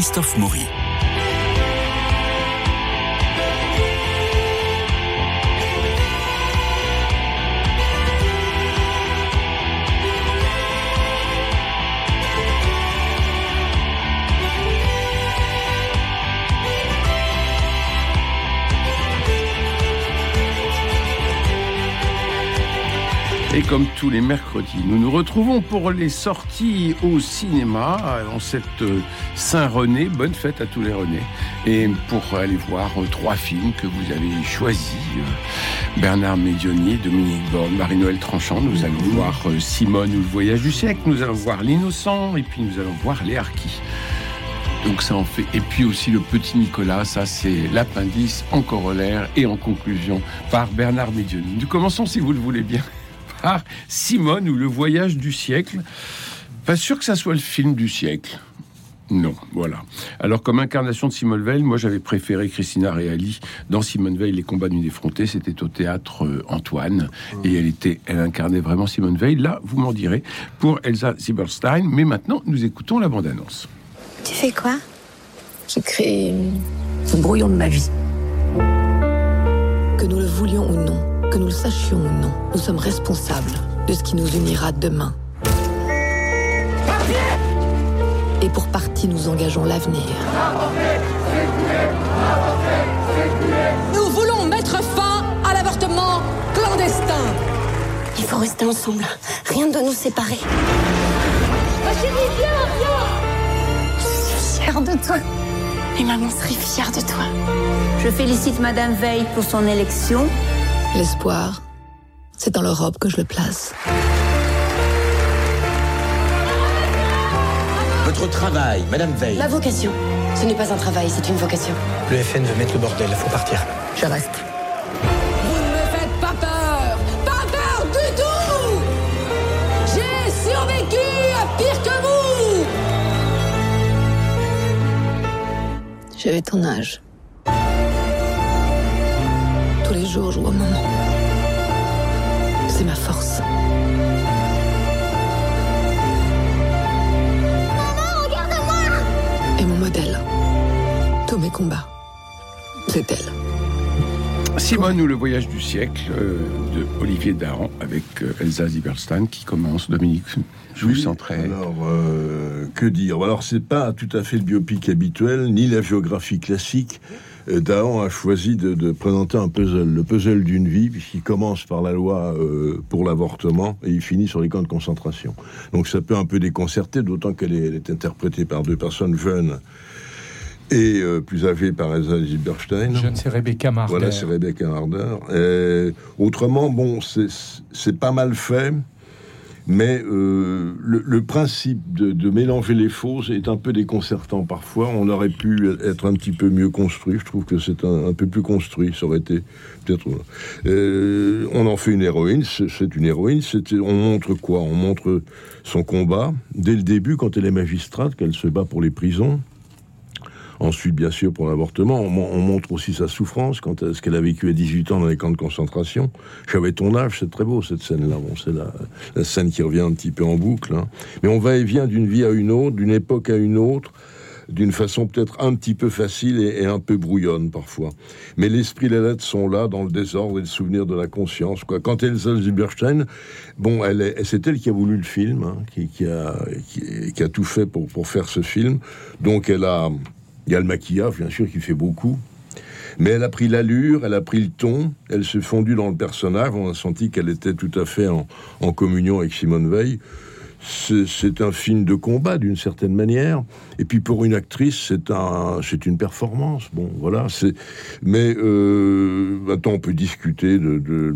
Christophe Maury. Et comme tous les mercredis, nous nous retrouvons pour les sorties au cinéma en cette euh, Saint-René. Bonne fête à tous les Renés. Et pour aller voir euh, trois films que vous avez choisis. euh, Bernard Médionier, Dominique Borne, Marie-Noël Tranchant. Nous allons voir euh, Simone ou le voyage du siècle. Nous allons voir L'innocent. Et puis nous allons voir Les Harkis. Donc ça en fait. Et puis aussi le petit Nicolas, ça c'est l'appendice en corollaire et en conclusion par Bernard Médioni. Nous commençons si vous le voulez bien par Simone ou le voyage du siècle. Pas sûr que ça soit le film du siècle. Non, voilà. Alors, comme incarnation de Simone Veil, moi j'avais préféré Christina Reali dans Simone Veil, Les combats d'une effrontée. C'était au théâtre euh, Antoine et elle était, elle incarnait vraiment Simone Veil. Là, vous m'en direz pour Elsa Zieberstein. Mais maintenant, nous écoutons la bande-annonce. Tu fais quoi? Je crée un brouillon de ma vie. Que nous le voulions ou non, que nous le sachions ou non, nous sommes responsables de ce qui nous unira demain. Nous engageons l'avenir. Nous voulons mettre fin à l'avortement clandestin. Il faut rester ensemble. Rien ne doit nous séparer. Ma chérie, viens, viens Je suis fière de toi. Et maman serait fière de toi. Je félicite Madame Veil pour son élection. L'espoir, c'est dans l'Europe que je le place. Votre travail, Madame Veil. Ma vocation. Ce n'est pas un travail, c'est une vocation. Le FN veut mettre le bordel, faut partir. Je reste. Vous ne me faites pas peur Pas peur du tout J'ai survécu à pire que vous J'avais ton âge. Tous les jours, je vois maman. C'est ma force. Mes combats. C'est elle. Simone ou le voyage du siècle euh, de Olivier Dahan avec euh, Elsa Zieberstein qui commence. Dominique, je vous Oui, centrais. Alors, euh, que dire? Alors, c'est pas tout à fait le biopic habituel, ni la géographie classique. Dahan a choisi de, de présenter un puzzle, le puzzle d'une vie, puisqu'il commence par la loi euh, pour l'avortement et il finit sur les camps de concentration. Donc, ça peut un peu déconcerter, d'autant qu'elle est, elle est interprétée par deux personnes jeunes et euh, plus âgées par Elsa Zieberstein. Jeune, c'est Rebecca Marder. Voilà, c'est Rebecca Harder. Euh, autrement, bon, c'est pas mal fait, mais euh, le, le principe de, de mélanger les fausses est un peu déconcertant parfois. On aurait pu être un petit peu mieux construit. Je trouve que c'est un, un peu plus construit. Ça aurait été peut-être. Euh, on en fait une héroïne. C'est une héroïne. On montre quoi? On montre son combat dès le début, quand elle est magistrate, qu'elle se bat pour les prisons. Ensuite, bien sûr, pour l'avortement, on, mon- on montre aussi sa souffrance, quand elle- ce qu'elle a vécu à 18 ans dans les camps de concentration. J'avais ton âge, c'est très beau cette scène-là. Bon, c'est la, la scène qui revient un petit peu en boucle. hein. Mais on va et vient d'une vie à une autre, d'une époque à une autre, d'une façon peut-être un petit peu facile et, un peu brouillonne parfois. Mais l'esprit et la lettre sont là, dans le désordre et le souvenir de la conscience. Quoi. Quand Elsa Zieberstein, bon, elle est- c'est elle qui a voulu le film, hein, qui, a, qui a tout fait pour, pour faire ce film. Donc elle a, il y a le maquillage, bien sûr, qui fait beaucoup. Mais elle a pris l'allure, elle a pris le ton, elle s'est fondue dans le personnage. On a senti qu'elle était tout à fait en, communion avec Simone Veil. C'est un film de combat d'une certaine manière. Et puis pour une actrice, c'est un, c'est une performance. Bon, voilà. C'est, mais euh, maintenant on peut discuter de-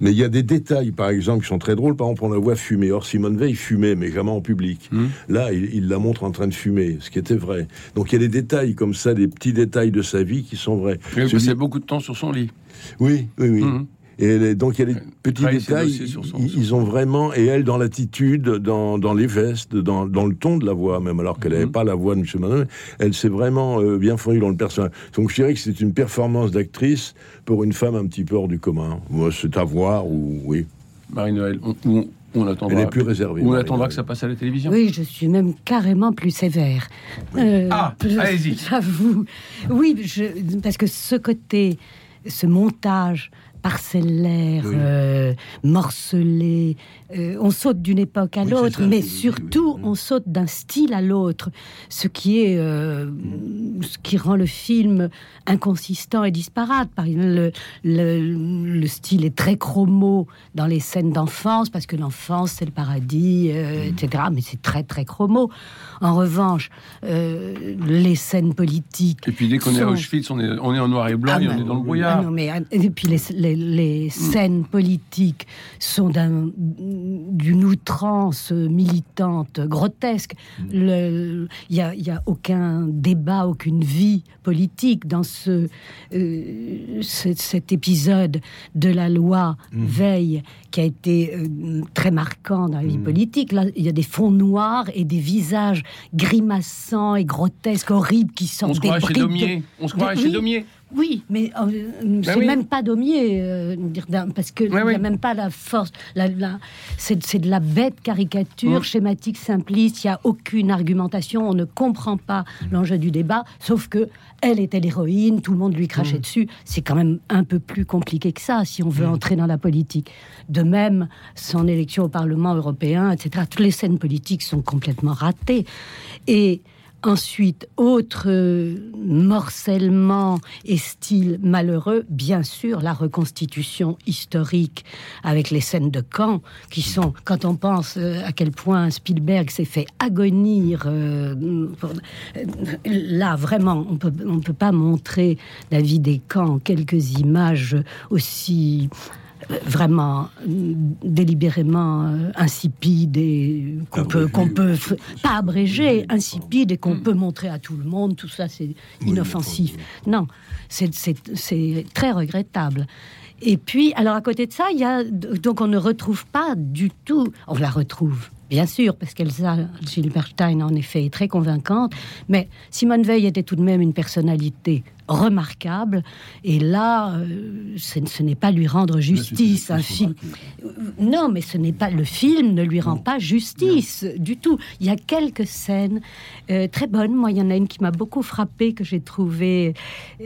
mais il y a des détails, par exemple, qui sont très drôles. Par exemple, on la voit fumer. Or, Simone Veil fumait, mais jamais en public. Là, il, il la montre en train de fumer, ce qui était vrai. Donc, il y a des détails comme ça, des petits détails de sa vie qui sont vrais. Elle Celui- passait beaucoup de temps sur son lit. oui, oui, oui. Mhm. Et elle est- donc il y a des petits détails, ils, ils ont vraiment, et elle dans l'attitude, dans, dans les vestes, dans, dans le ton de la voix, même alors qu'elle n'avait Mhm. pas la voix de M. Manon, elle s'est vraiment euh, bien fondue dans le personnage. Donc je dirais que c'est une performance d'actrice pour une femme un petit peu hors du commun. Moi, c'est à voir, ou oui. Marie-Noël, on, on- On attendra, Elle est plus réservée. on Marie. attendra que ça passe à la télévision. Oui, je suis même carrément plus sévère. Euh, Ah, allez-y. J'avoue. Oui, je- parce que ce côté, ce montage parcellaire, Oui. euh, euh, on saute d'une époque à Oui, l'autre, mais surtout oui. on saute d'un style à l'autre, ce qui est, euh, ce qui rend le film inconsistant et disparate. Par exemple, le, le- le style est très chromo dans les scènes d'enfance parce que l'enfance c'est le paradis, euh, etc. Mais c'est très très chromo. En revanche, les scènes politiques. Et puis dès qu'on est à Auschwitz, on est, on est en noir et blanc ah et bah, on est dans le ah brouillard. non, mais, et puis les, les- les scènes politiques sont d'un- d'une outrance militante grotesque. Il n'y a, il y a aucun débat, aucune vie politique dans ce, euh, ce- cet épisode de la loi Veil qui a été euh, très marquant dans la vie politique. Là, il y a des fonds noirs et des visages grimaçants et grotesques, horribles qui On sortent se croirait chez de-. On se croirait de- chez oui. Daumier. Oui, mais euh, c'est Ben oui. même pas Daumier, euh, parce que il Ouais, n'y a oui. même pas la force. La, la- c'est, c'est de la bête caricature, Mm. schématique, simpliste. Il n'y a aucune argumentation. On ne comprend pas l'enjeu du débat, sauf que elle était l'héroïne, tout le monde lui crachait dessus. C'est quand même un peu plus compliqué que ça si on veut entrer dans la politique. De même, son élection au Parlement européen, etc. Toutes les scènes politiques sont complètement ratées. Et Ensuite, autre euh, morcellement et style malheureux, bien sûr, la reconstitution historique avec les scènes de camp, qui sont, quand on pense euh, à quel point Spielberg s'est fait agonir, euh, là, vraiment, on peut, on peut pas montrer la vie des camps en quelques images aussi vraiment délibérément euh, insipide et qu'on peut, qu'on peut pas abrégé, Oui, insipide et qu'on peut montrer à tout le monde, tout ça c'est inoffensif. oui. Non, c'est- très regrettable. Et puis, alors à côté de ça, il y a donc on ne retrouve pas du tout, on la retrouve. Bien sûr, parce qu'Elsa Gilberstein, en effet, est très convaincante. Mais Simone Veil était tout de même une personnalité remarquable. Et là, euh, ce, n'est pas lui rendre justice. Un film. Non, mais ce n'est pas le film ne lui rend pas justice du tout. Il y a quelques scènes euh, très bonnes. Moi, il y en a une qui m'a beaucoup frappée que j'ai trouvée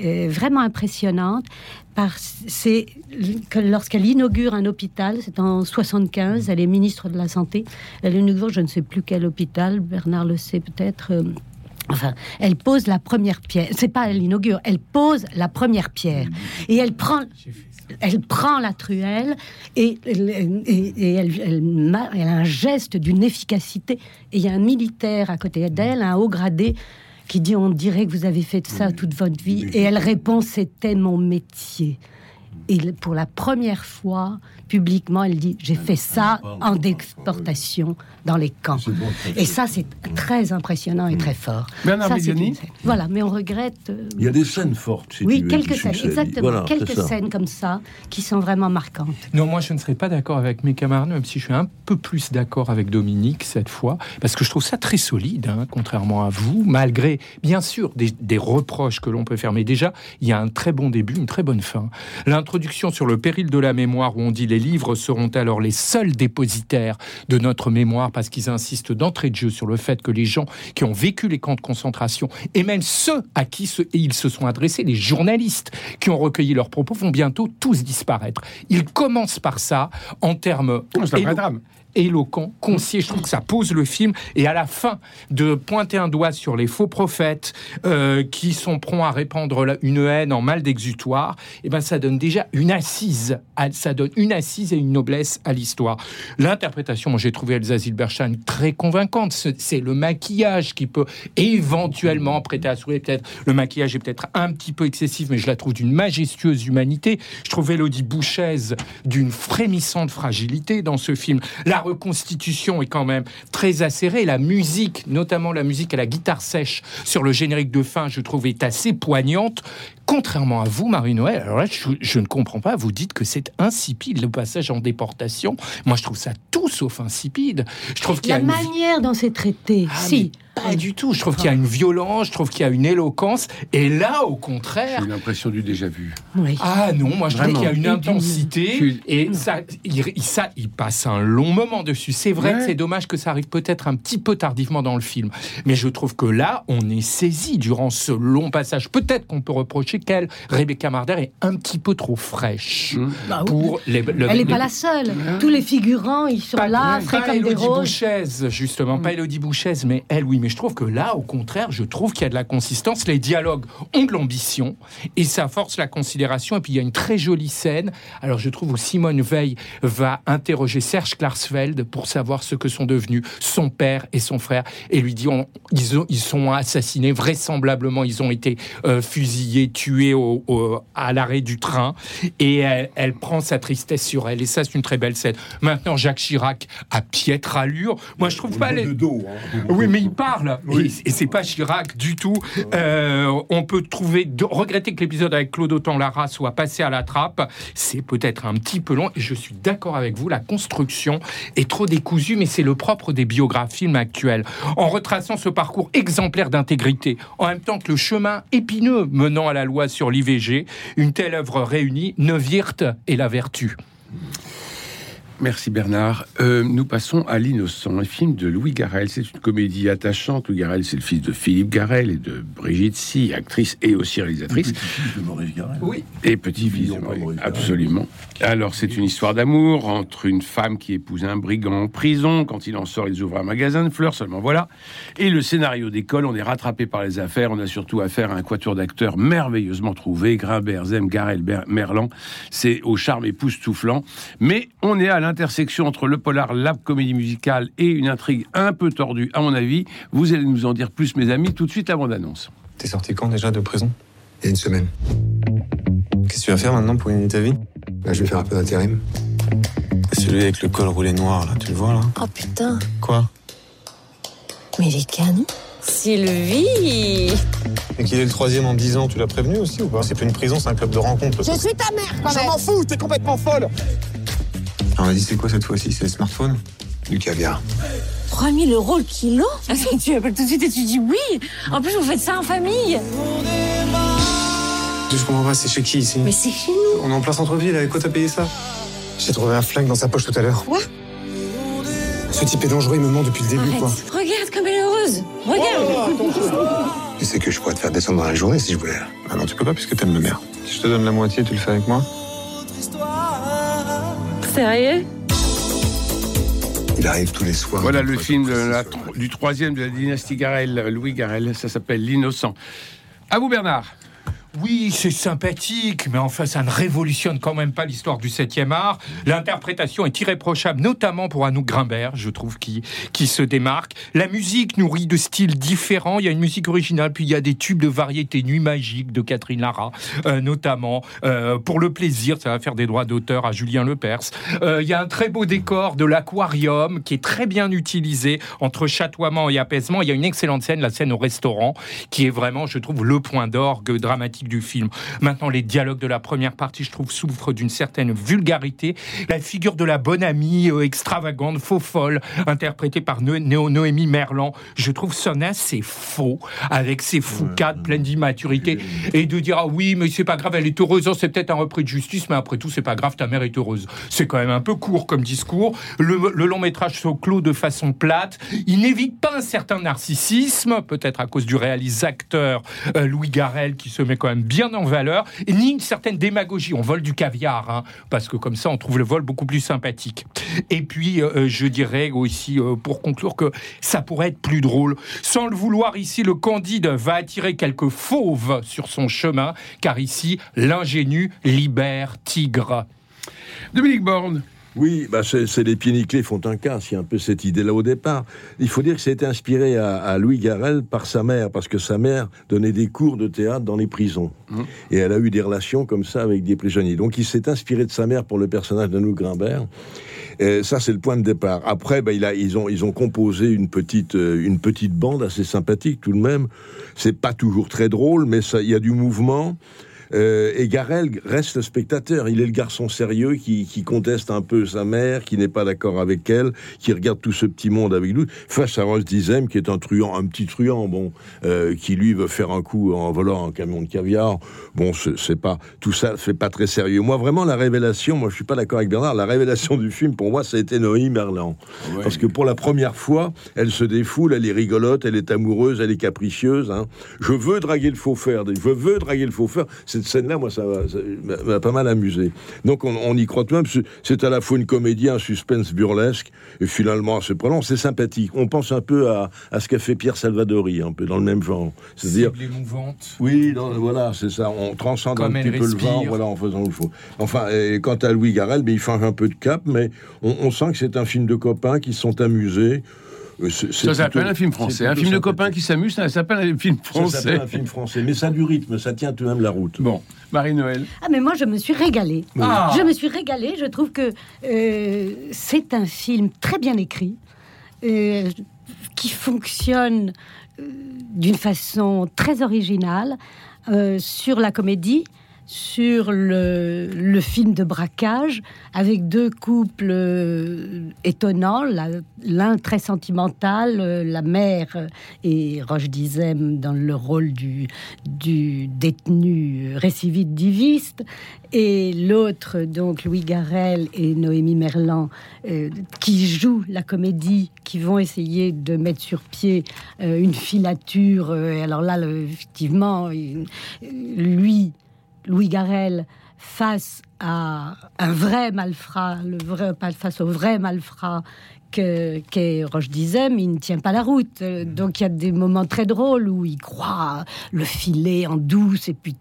euh, vraiment impressionnante. Parce c'est que lorsqu'elle inaugure un hôpital, c'est en 75, elle est ministre de la santé. Elle inaugure, je ne sais plus quel hôpital. Bernard le sait peut-être. Enfin, elle pose la première pierre. C'est pas elle inaugure, elle pose la première pierre. Et elle prend, elle prend la truelle et, et- et elle, elle a un geste d'une efficacité. Et il y a un militaire à côté d'elle, un haut gradé, qui dit On dirait que vous avez fait ça toute votre vie. Et elle répond C'était mon métier. Et pour la première fois, publiquement, elle dit J'ai fait ça en exportation dans les camps. Et ça, c'est très impressionnant et très fort. Bernard Ça. Voilà, mais on regrette. euh, Il y a des scènes fortes, si oui, quelques scènes, exactement. Voilà, quelques scènes comme ça qui sont vraiment marquantes. Non, moi je ne serais pas d'accord avec mes camarades, même si je suis un peu plus d'accord avec Dominique cette fois, parce que je trouve ça très solide, hein, contrairement à vous, malgré bien sûr des, des reproches que l'on peut faire. Mais déjà, il y a un très bon début, une très bonne fin. L'introduction sur le péril de la mémoire, où on dit les livres seront alors les seuls dépositaires de notre mémoire, parce qu'ils insistent d'entrée de jeu sur le fait que les gens qui ont vécu les camps de concentration, et même ceux à qui se- ils se sont adressés, les journalistes qui ont recueilli leurs propos, vont bientôt tous disparaître. Ils commencent par ça en termes C'est un vrai drame. Éloquent, concis. Je trouve que ça pose le film. Et à la fin, de pointer un doigt sur les faux prophètes euh, qui sont prompts à répandre une haine en mal d'exutoire, et ben ça donne déjà une assise. ça donne une assise et une noblesse à l'histoire. L'interprétation, j'ai trouvé Elsa Zilberstein très convaincante. C'est c'est le maquillage qui peut éventuellement prêter à sourire. Peut-être le maquillage est peut-être un petit peu excessif, mais je la trouve d'une majestueuse humanité. Je trouve Elodie Bouchez d'une frémissante fragilité dans ce film. La reconstitution est quand même très acérée. La musique, notamment la musique à la guitare sèche sur le générique de fin, je trouve est assez poignante. Contrairement à vous, Marie-Noël, alors là, je, je ne comprends pas. Vous dites que c'est insipide le passage en déportation. Moi, je trouve ça tout sauf insipide. Je trouve qu'il y a La une manière dont c'est traité, Ah, si. Pas du tout. Je trouve qu'il y a une violence, je trouve qu'il y a une éloquence. Et là, au contraire. J'ai l'impression du déjà vu. Oui. Ah non, moi je trouve qu'il y a une intensité et ça il, ça, il passe un long moment dessus. C'est vrai Ouais. que c'est dommage que ça arrive peut-être un petit peu tardivement dans le film, mais je trouve que là, on est saisi durant ce long passage. Peut-être qu'on peut reprocher qu'elle, Rebecca Marder, est un petit peu trop fraîche Bah oui. pour les. le- Elle n'est pas la seule. Tous les figurants, ils sont pas, là, pas frais comme des roses. Bouchez, justement, pas Elodie Bouchez, mais elle, oui. Mais je trouve que là, au contraire, je trouve qu'il y a de la consistance. Les dialogues ont de l'ambition et ça force la considération. Et puis, il y a une très jolie scène. Alors, je trouve où Simone Veil va interroger Serge Klarsfeld pour savoir ce que sont devenus son père et son frère et lui dit on- ils, ont- ils sont assassinés, vraisemblablement, ils ont été euh, fusillés, tués au- au- à l'arrêt du train. Et elle, elle prend sa tristesse sur elle. Et ça, c'est une très belle scène. Maintenant, Jacques Chirac a piètre allure. Moi, je trouve pas les. de dos. hein. Oui, mais il parle. Oui. Et, et c'est pas Chirac du tout. Euh, on peut trouver, de- regretter que l'épisode avec Claude Autant-Lara soit passé à la trappe. C'est peut-être un petit peu long. Et je suis d'accord avec vous, la construction est trop décousue, mais c'est le propre des biographes films actuels. En retraçant ce parcours exemplaire d'intégrité, en même temps que le chemin épineux menant à la loi sur l'IVG, une telle œuvre réunie, Neuwirth et la vertu. Merci Bernard. Euh, nous passons à L'Innocent, un film de Louis Garrel. C'est une comédie attachante. Louis Garrel, c'est le fils de Philippe Garrel et de Brigitte Si, actrice et aussi réalisatrice. Petit-fils de Maurice Garrel. Oui. Et petit-fils de Maurice. Garrel. Absolument. Alors, c'est une histoire d'amour entre une femme qui épouse un brigand en prison. Quand il en sort, ils ouvrent un magasin de fleurs, seulement voilà. Et le scénario d'école, on est rattrapé par les affaires. On a surtout affaire à un quatuor d'acteurs merveilleusement trouvé. Grimbert, Zem, Garel, Ber- Merlan. C'est au charme époustouflant. Mais on est à l'intersection entre le polar, la comédie musicale et une intrigue un peu tordue, à mon avis. Vous allez nous en dire plus, mes amis, tout de suite avant d'annonce. T'es sorti quand déjà de prison? Il y a une semaine. Qu'est-ce que tu vas faire maintenant pour gagner ta vie? Là, je vais faire un peu d'intérim. Celui avec le col roulé noir, là, tu le vois, là? Oh putain, Quoi? Mais il est canon. Sylvie Et qu'il est le troisième en 10 ans, tu l'as prévenu aussi ou pas? C'est plus une prison, c'est un club de rencontre. Je suis ta mère quand Je même m'en fous, t'es complètement folle On m'a dit c'est quoi cette fois-ci? C'est le smartphone? Du caviar. 3000 euros le kilo? Ah, Tu appelles tout de suite et tu dis oui. En plus, vous faites ça en famille. Je comprends pas, c'est chez qui ici? Mais c'est chez nous. On est en plein centre-ville, avec quoi t'as payé ça? J'ai trouvé un flingue dans sa poche tout à l'heure. Quoi? Ce type est dangereux, il me ment depuis le début, quoi. Regarde comme elle est heureuse. Regarde. Tu sais que je pourrais te faire descendre dans la journée si je voulais. Ah non, tu peux pas puisque t'aimes ma mère. Si je te donne la moitié, tu le fais avec moi? Sérieux Il arrive tous les soirs. Voilà le film de la tro- du troisième de la dynastie Garel, Louis Garel. Ça s'appelle L'Innocent. À vous, Bernard. Oui, c'est sympathique, mais enfin, ça ne révolutionne quand même pas l'histoire du 7e art. L'interprétation est irréprochable, notamment pour Anouk Grimbert, je trouve, qui, qui se démarque. La musique nourrit de styles différents. Il y a une musique originale, puis il y a des tubes de variété Nuit magique de Catherine Lara, euh, notamment. Euh, pour le plaisir, ça va faire des droits d'auteur à Julien Lepers. Euh, il y a un très beau décor de l'aquarium qui est très bien utilisé entre chatoiement et apaisement. Il y a une excellente scène, la scène au restaurant, qui est vraiment, je trouve, le point d'orgue dramatique du film. Maintenant, les dialogues de la première partie, je trouve, souffrent d'une certaine vulgarité. La figure de la bonne amie euh, extravagante, faux folle, interprétée par Néo- Noémie Merlan, je trouve sonne assez faux, avec ses foucades pleines d'immaturité, et de dire, ah oui, mais c'est pas grave, elle est heureuse, Oh, c'est peut-être un repris de justice, mais après tout, c'est pas grave, ta mère est heureuse. C'est quand même un peu court comme discours. Le, le long métrage se clôt de façon plate. Il n'évite pas un certain narcissisme, peut-être à cause du réalisateur euh, Louis Garrel qui se met quand bien en valeur, ni une certaine démagogie. On vole du caviar, hein, parce que comme ça, on trouve le vol beaucoup plus sympathique. Et puis, euh, je dirais aussi, euh, pour conclure, que ça pourrait être plus drôle. Sans le vouloir, ici, le Candide va attirer quelques fauves sur son chemin, car ici, l'ingénu libère tigre. Dominique Borne. Oui, bah c'est c'est les pieds nickelés font un y a un peu cette idée-là au départ. Il faut dire que c'était inspiré à, à Louis Garrel par sa mère, parce que sa mère donnait des cours de théâtre dans les prisons. Et elle a eu des relations comme ça avec des prisonniers. Donc il s'est inspiré de sa mère pour le personnage de nous Grimbert. Et ça, c'est le point de départ. Après, bah, il a, ils, ont, ils ont composé une petite, euh, une petite bande assez sympathique tout de même. C'est pas toujours très drôle, mais ça- il y a du mouvement. Euh, et Garel reste spectateur. Il est le garçon sérieux qui, qui conteste un peu sa mère, qui n'est pas d'accord avec elle, qui regarde tout ce petit monde avec nous, face à Ross Dizem, qui est un truand, un petit truand, bon, euh, qui lui veut faire un coup en volant un camion de caviar. Bon, c'est pas tout ça, c'est pas très sérieux. Moi, vraiment, la révélation, moi, je suis pas d'accord avec Bernard. La révélation du film, pour moi, ça a été Noémie Merlan, Ouais. parce que pour la première fois, elle se défoule, elle est rigolote, elle est amoureuse, elle est capricieuse. hein. Je veux draguer le faux fer. Je veux draguer le faux fer. Cette scène-là, moi, ça m'a- pas mal amusé. Donc, on, on y croit tout de même. C'est- à la fois une comédie, un suspense burlesque, et finalement assez prenant. C'est sympathique. On pense un peu à, à ce qu'a fait Pierre Salvadori, un peu dans le même genre. C'est-à-dire émouvante. oui, non, voilà, c'est ça. On transcende Comme un petit peu le vent, voilà, en faisant le faux. Enfin, et quant à Louis Garrel, mais il change un peu de cap, mais on, on sent que c'est un film de copains qui se sont amusés. Euh, c'est Ça s'appelle plutôt- un film français. Un film de copains qui s'amusent, ça s'appelle un film Ça s'appelle français. un film français, mais ça a du rythme, ça tient tout de même la route. Bon, Marie-Noël. Ah, mais moi, je me suis régalée. Ah. Je me suis régalée. Je trouve que euh, c'est un film très bien écrit, euh, qui fonctionne euh, d'une façon très originale euh, sur la comédie, sur le, film de braquage, avec deux couples euh, étonnants, l'un très sentimental, euh, la mère et Roche Dizem dans le rôle du, détenu récidiviste, et l'autre, donc Louis Garrel et Noémie Merlan, euh, qui jouent la comédie, qui vont essayer de mettre sur pied euh, une filature. euh, alors là, effectivement, lui, Louis Garrel, face à un vrai malfrat, face au vrai malfrat que qu'est Roche Dizem, il ne tient pas la route. Euh, Donc il y a des moments très drôles où il croit le filet en douce et puis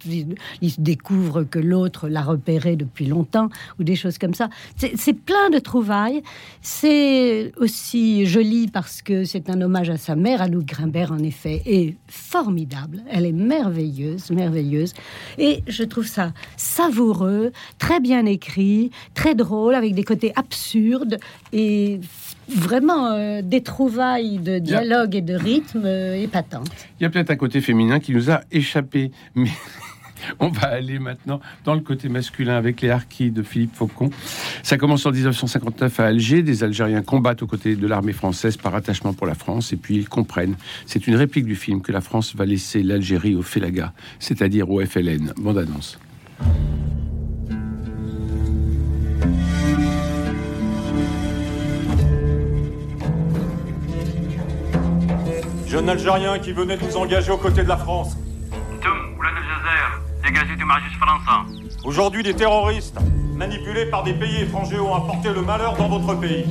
il, découvre que l'autre l'a repéré depuis longtemps ou des choses comme ça. C'est c'est plein de trouvailles. C'est aussi joli parce que c'est un hommage à sa mère. Anouk Grimbert, en effet, est formidable. Elle est merveilleuse, merveilleuse. Et je trouve ça savoureux, très bien écrit, très drôle, avec des côtés absurdes et vraiment euh, des trouvailles de dialogue et de rythme euh, épatantes. Il y a peut-être un côté féminin qui nous a échappé, mais on va aller maintenant dans le côté masculin avec les harkis de Philippe Faucon. Ça commence en 1959 à Alger. Des Algériens combattent aux côtés de l'armée française par attachement pour la France, et puis ils comprennent. C'est une réplique du film que la France va laisser l'Algérie au Félaga, c'est-à-dire au FLN. Bande annonce. Jeune Algérien qui venait de vous engager aux côtés de la France. Aujourd'hui, des terroristes, manipulés par des pays étrangers, ont apporté le malheur dans votre pays.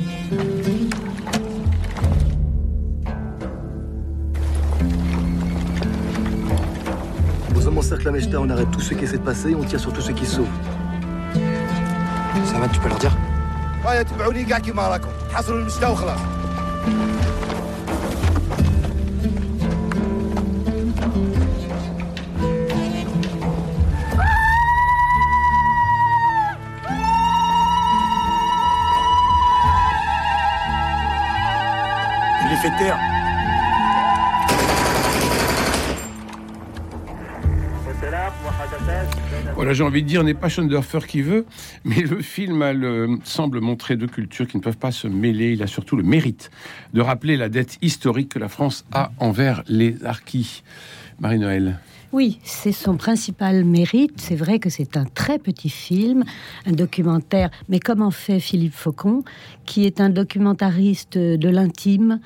Aux hommes encerclent la Mejda, on arrête tous ceux qui essaient de passer on tire sur tous ceux qui sauvent. Ça va, tu peux leur dire? J'ai envie de dire, n'est pas Schoendorfer qui veut, mais le film semble montrer deux cultures qui ne peuvent pas se mêler. Il a surtout le mérite de rappeler la dette historique que la France a envers les harkis. Marie-Noël. Oui, c'est son principal mérite. C'est vrai que c'est un très petit film, un documentaire, mais comme en fait Philippe Faucon, qui est un documentariste de l'intime,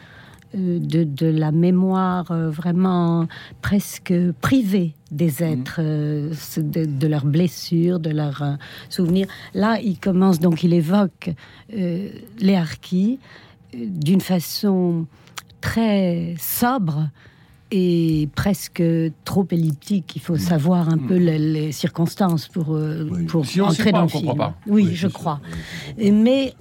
euh, de, de la mémoire euh, vraiment presque privée des êtres, euh, de, de leurs blessures, de leurs euh, souvenirs. Là, il commence, donc il évoque euh, les harkis euh, d'une façon très sobre et presque trop elliptique. Il faut savoir un peu les, les circonstances pour, pour Si entrer dans le film. pas. Oui, Oui, je crois. Mais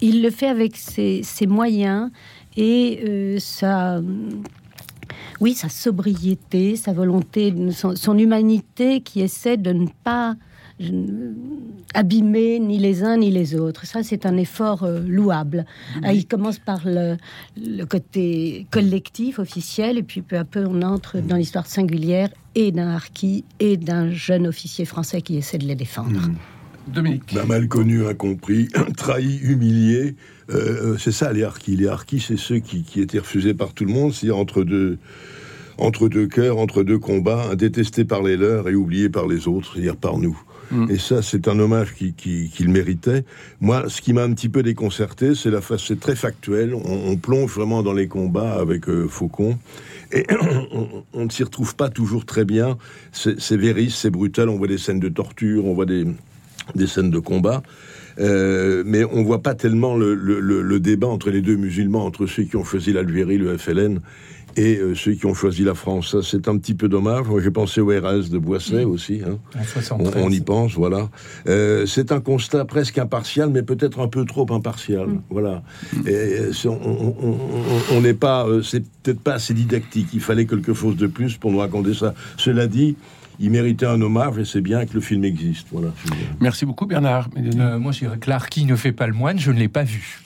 il le fait avec ses, ses moyens et sa, oui, sa sobriété, sa volonté, son, son humanité qui essaie de ne pas abîmer ni les uns ni les autres. Ça, c'est un effort euh, louable. Ah, il commence par le, le côté collectif, officiel, et puis peu à peu, on entre dans l'histoire singulière et d'un harki et d'un jeune officier français qui essaie de les défendre. Dominique. Bah, mal connu, incompris, trahi, humilié. Euh, c'est ça les harkis. Les harkis, c'est ceux qui, qui étaient refusés par tout le monde, c'est-à-dire entre deux, entre deux cœurs, entre deux combats, détestés par les leurs et oubliés par les autres, c'est-à-dire par nous. Mm. Et ça, c'est un hommage qu'il qui, qu'il méritait. Moi, ce qui m'a un petit peu déconcerté, c'est la face, c'est très factuel. On, on plonge vraiment dans les combats avec euh, Faucon. Et on, ne s'y retrouve pas toujours très bien. C'est c'est véris, c'est brutal. On voit des scènes de torture, on voit des, des scènes de combat. Euh, mais on voit pas tellement le, le- le- le débat entre les deux musulmans, entre ceux qui ont choisi l'Algérie, le FLN, et euh, ceux qui ont choisi la France. C'est un petit peu dommage. Moi, j'ai pensé au RS de Boisset aussi. hein. On, 73. on y pense, voilà. Euh, c'est un constat presque impartial, mais peut-être un peu trop impartial. Voilà. Et, euh, c'est- on- n'est pas, c'est peut-être pas assez didactique. Il fallait quelque chose de plus pour nous raconter ça. Cela dit, il méritait un hommage et c'est bien que le film existe. Voilà. Merci beaucoup, Bernard. Euh, moi, je dirais que l'Arki ne fait pas le moine, je ne l'ai pas vu.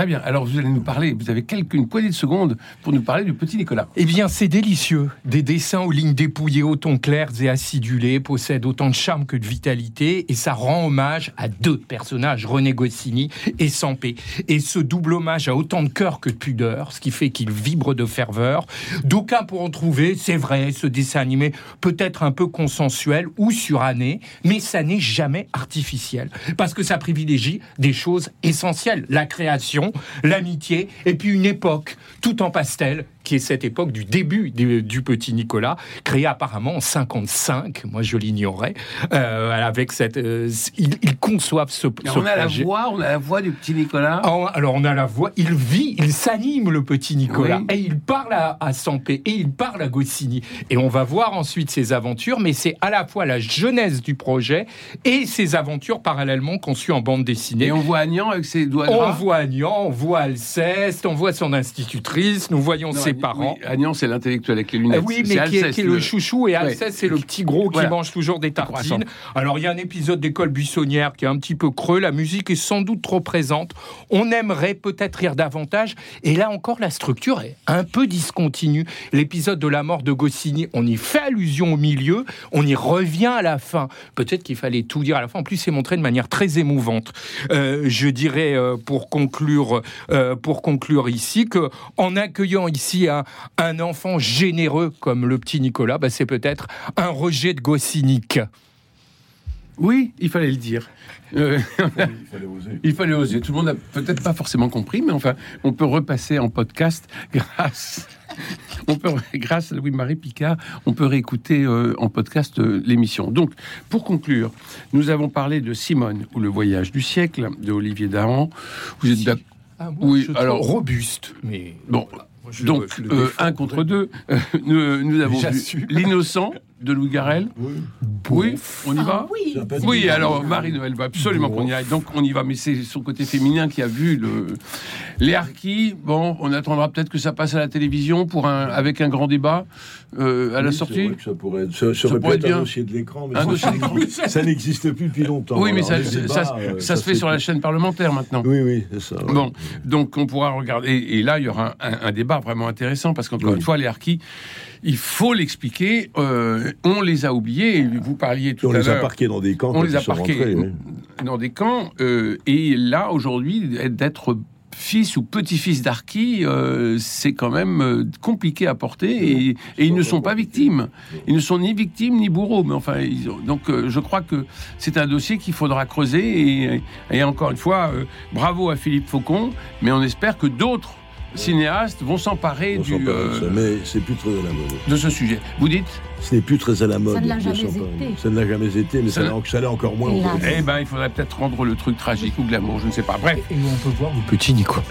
Très bien. Alors, vous allez nous parler, vous avez quelques, une poignée de secondes pour nous parler du petit Nicolas. Eh bien, c'est délicieux. Des dessins aux lignes dépouillées, aux tons clairs et acidulés, possèdent autant de charme que de vitalité, et ça rend hommage à deux personnages, René Goscinny et Sampé. Et ce double hommage a autant de cœur que de pudeur, ce qui fait qu'il vibre de ferveur. D'aucuns pourront trouver, c'est vrai, ce dessin animé peut-être un peu consensuel ou suranné, mais ça n'est jamais artificiel, parce que ça privilégie des choses essentielles, la création, l'amitié, et puis une époque, tout en pastel, qui est cette époque du début du, du petit Nicolas, créé apparemment en 55, moi je l'ignorais, euh, avec cette... euh, ils, ils conçoivent ce, ce on a la projet. voix, on a la voix du petit Nicolas. Oh, alors on a la voix, il vit, il s'anime le petit Nicolas, Oui. et il parle à, à Sampé, et il parle à Goscinny. Et on va voir ensuite ses aventures, mais c'est à la fois la jeunesse du projet et ses aventures parallèlement conçues en bande dessinée. Et on voit Agnan avec ses doigts On voit Agnan, on voit Alceste, on voit son institutrice, nous voyons Non, ses parents. oui, Agnan, c'est l'intellectuel avec les lunettes. oui, C'est mais qui est, Alceste, qui est le chouchou et Ouais. Alceste, c'est le petit gros qui Voilà. mange toujours des tartines. Alors, il y a un épisode d'école buissonnière qui est un petit peu creux. La musique est sans doute trop présente. On aimerait peut-être rire davantage. Et là encore, la structure est un peu discontinue. L'épisode de la mort de Goscinny, on y fait allusion au milieu. On y revient à la fin. Peut-être qu'il fallait tout dire à la fin. En plus, c'est montré de manière très émouvante. Euh, je dirais, euh, pour conclure, euh, pour conclure ici, que en accueillant ici un, un enfant généreux comme le petit Nicolas, bah, c'est peut-être un rejet de Goscinny. Oui, il fallait le dire. Euh, Il fallait oser. il fallait oser. Tout le monde n'a peut-être pas forcément compris, mais enfin, on peut repasser en podcast grâce. On peut, grâce à Louis-Marie Picard, on peut réécouter euh, en podcast euh, l'émission. Donc, pour conclure, nous avons parlé de Simone ou le voyage du siècle de Olivier Dahan. Vous êtes d'accord Ah, Oui, alors- robuste, mais Bon, donc euh, un contre deux, euh, nous, nous avons vu l'innocent de Louis Garrel. Oui, on y va. oui. Sympathique. Oui, alors Marie-Noël va absolument qu'on y aille. Donc on y va, mais c'est son côté féminin qui a vu le... les harkis. Bon, on attendra peut-être que ça passe à la télévision pour un... avec un grand débat euh, à la Oui, sortie. vrai que Ça pourrait être, ça, ça pourrait être bien. un dossier de l'écran, mais Un ça, n'existe- ça n'existe plus depuis longtemps. Oui, mais ça, Alors, les ça- débats, ça- euh, ça se fait sur la chaîne parlementaire maintenant. Oui, oui, c'est ça. ouais. Bon, donc on pourra regarder. Et là, il y aura un, un- un débat vraiment intéressant parce qu'encore Oui. une fois, les harkis, il faut l'expliquer. euh, on les a oubliés. Vous parliez tout on à les a l'heure. parqués dans des camps. On les a parqués rentrés, oui. dans des camps. euh, et là, aujourd'hui, d'être fils ou petit-fils d'Arki, euh, c'est quand même compliqué à porter et, et ils ne sont pas victimes. Ils ne sont ni victimes ni bourreaux. Mais enfin, ils donc euh, je crois que c'est un dossier qu'il faudra creuser. Et, et encore une fois, euh, bravo à Philippe Faucon, mais on espère que d'autres cinéastes vont s'emparer du, euh, mais c'est plus très à la mode. de ce sujet. Vous dites Ce n'est plus très à la mode. ne l'a jamais été. Ça ne l'a jamais été, mais Ça ça l'a- ça encore moins. Eh ben, il faudrait peut-être rendre le truc tragique ou glamour, je ne sais pas. Bref. Et on peut voir le petit Nicolas.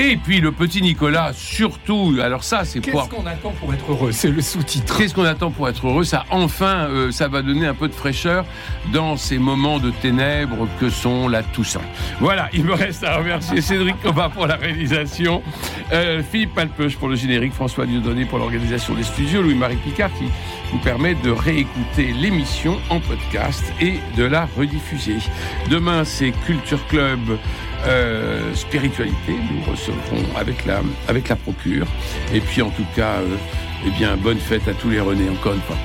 Et puis le petit Nicolas, surtout, alors ça, c'est pour. Qu'est-ce qu'on attend pour être heureux? C'est le sous-titre. Qu'est-ce qu'on attend pour être heureux? Ça, enfin, euh, ça va donner un peu de fraîcheur dans ces moments de ténèbres que sont la Toussaint. Voilà, il me reste à remercier Cédric Coba pour la réalisation, euh, Philippe Palpeuche pour le générique, François Dieudonné pour l'organisation des studios, Louis-Marie Picard qui vous permet de réécouter l'émission en podcast et de la rediffuser. Demain, c'est Culture Club euh, Spiritualité. Nous recevrons avec la, procure. Et puis, en tout cas, euh, eh bien, bonne fête à tous les René encore une fois.